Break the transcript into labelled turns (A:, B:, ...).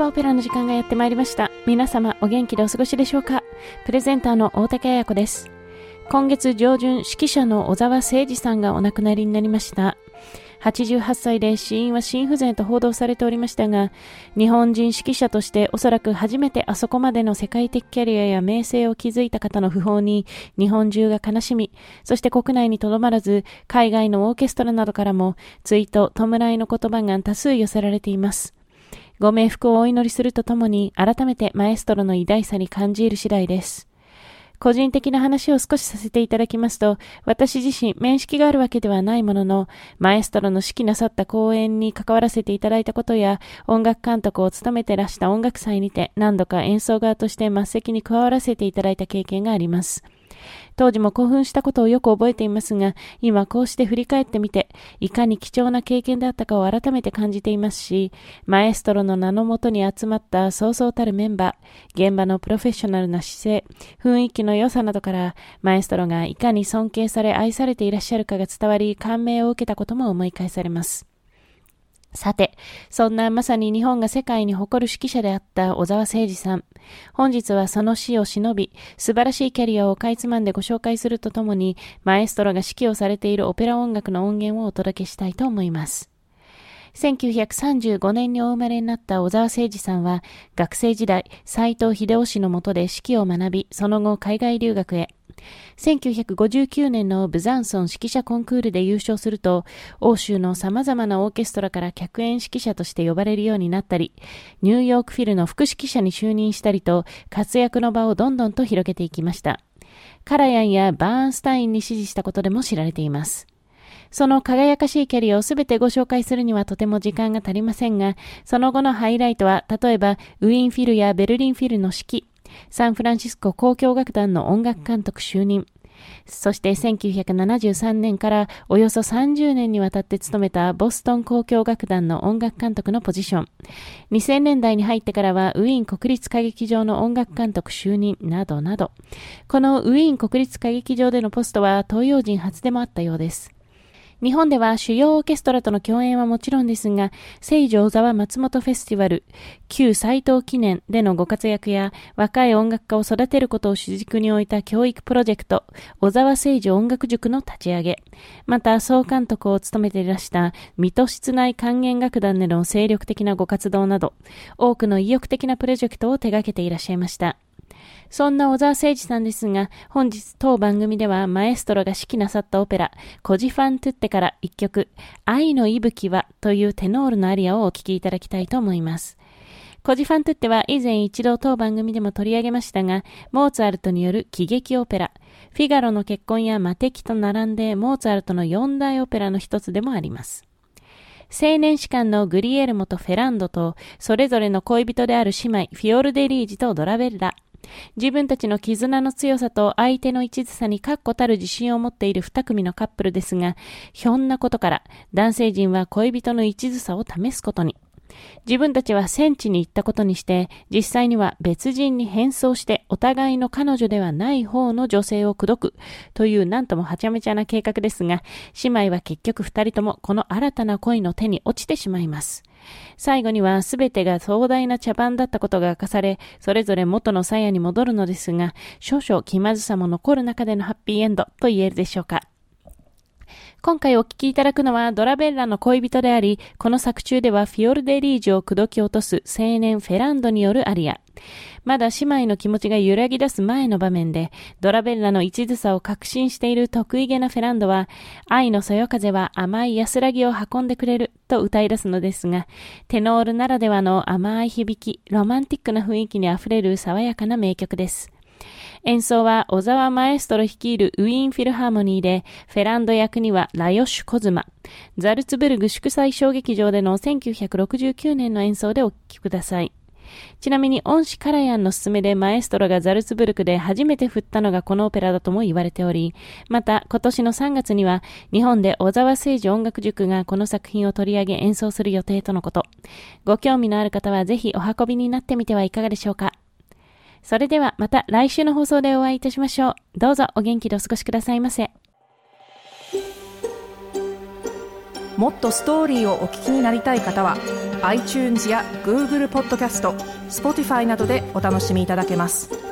A: バオペラの時間がやってまいりました。皆様お元気でお過ごしでしょうか？プレゼンターの大竹彩子です。今月上旬、指揮者の小沢誠二さんがお亡くなりになりました。88歳で死因は心不全と報道されておりましたが、日本人指揮者としておそらく初めてあそこまでの世界的キャリアや名声を築いた方の訃報に日本中が悲しみ、そして国内にとどまらず海外のオーケストラなどからも追悼、弔いの言葉が多数寄せられています。ご冥福をお祈りするとともに、改めてマエストロの偉大さに感じる次第です。個人的な話を少しさせていただきますと、私自身、面識があるわけではないものの、マエストロの指揮なさった公演に関わらせていただいたことや、音楽監督を務めてらした音楽祭にて、何度か演奏側として末席に加わらせていただいた経験があります。当時も興奮したことをよく覚えていますが、今こうして振り返ってみて、いかに貴重な経験であったかを改めて感じていますし、マエストロの名のもとに集まったそうそうたるメンバー、現場のプロフェッショナルな姿勢、雰囲気の良さなどから、マエストロがいかに尊敬され愛されていらっしゃるかが伝わり、感銘を受けたことも思い返されます。さて、そんなまさに日本が世界に誇る指揮者であった小沢誠二さん。本日はその死を忍び、素晴らしいキャリアをかいつまんでご紹介するとともに、マエストロが指揮をされているオペラ音楽の音源をお届けしたいと思います。1935年にお生まれになった小沢誠二さんは、学生時代、斎藤秀夫氏の下で指揮を学び、その後海外留学へ。1959年のブザンソン指揮者コンクールで優勝すると、欧州の様々なオーケストラから客演指揮者として呼ばれるようになったり、ニューヨークフィルの副指揮者に就任したりと、活躍の場をどんどんと広げていきました。カラヤンやバーンスタインに指示したことでも知られています。その輝かしいキャリアをすべてご紹介するにはとても時間が足りませんが、その後のハイライトは、例えば、ウィーンフィルやベルリンフィルの指揮、サンフランシスコ交響楽団の音楽監督就任、そして1973年からおよそ30年にわたって務めたボストン交響楽団の音楽監督のポジション。2000年代に入ってからはウィーン国立歌劇場の音楽監督就任などなど。このウィーン国立歌劇場でのポストは東洋人初でもあったようです。日本では主要オーケストラとの共演はもちろんですが、聖女小沢松本フェスティバル、旧斎藤記念でのご活躍や、若い音楽家を育てることを主軸に置いた教育プロジェクト、小沢聖女音楽塾の立ち上げ、また総監督を務めていらした水戸室内管弦楽団での精力的なご活動など、多くの意欲的なプロジェクトを手掛けていらっしゃいました。そんな小沢誠二さんですが、本日当番組ではマエストロが指揮なさったオペラ、コジファントゥッテから一曲、愛の息吹はというテノールのアリアをお聴きいただきたいと思います。コジファントゥッテは以前一度当番組でも取り上げましたが、モーツァルトによる喜劇オペラ、フィガロの結婚やマテキと並んでモーツァルトの四大オペラの一つでもあります。青年士官のグリエルモとフェランドと、それぞれの恋人である姉妹、フィオルデリージとドラベッラ。自分たちの絆の強さと相手の一途さに確固たる自信を持っている二組のカップルですが、ひょんなことから男性陣は恋人の一途さを試すことに。自分たちは戦地に行ったことにして、実際には別人に変装してお互いの彼女ではない方の女性を口説くというなんともはちゃめちゃな計画ですが、姉妹は結局二人ともこの新たな恋の手に落ちてしまいます。最後には全てが壮大な茶番だったことが明かされ、それぞれ元の鞘に戻るのですが、少々気まずさも残る中でのハッピーエンドと言えるでしょうか。今回お聴きいただくのはドラベッラの恋人であり、この作中ではフィオルデリージュを口説き落とす青年フェランドによるアリア。まだ姉妹の気持ちが揺らぎ出す前の場面で、ドラベッラの一途さを確信している得意げなフェランドは、愛のそよ風は甘い安らぎを運んでくれると歌い出すのですが、テノールならではの甘い響き、ロマンティックな雰囲気にあふれる爽やかな名曲です。演奏は小沢マエストロ率いるウィーンフィルハーモニーで、フェランド役にはラヨシュ・コズマ。ザルツブルグ祝祭小劇場での1969年の演奏でお聴きください。ちなみに恩師カラヤンの勧めでマエストロがザルツブルクで初めて振ったのがこのオペラだとも言われており、また今年の3月には日本で小沢誠治音楽塾がこの作品を取り上げ演奏する予定とのこと。ご興味のある方はぜひお運びになってみてはいかがでしょうか。それではまた来週の放送でお会いいたしましょう。どうぞお元気でお過ごしくださいませ。
B: もっとストーリーをお聞きになりたい方は iTunes や Google ポッドキャスト Spotify などでお楽しみいただけます。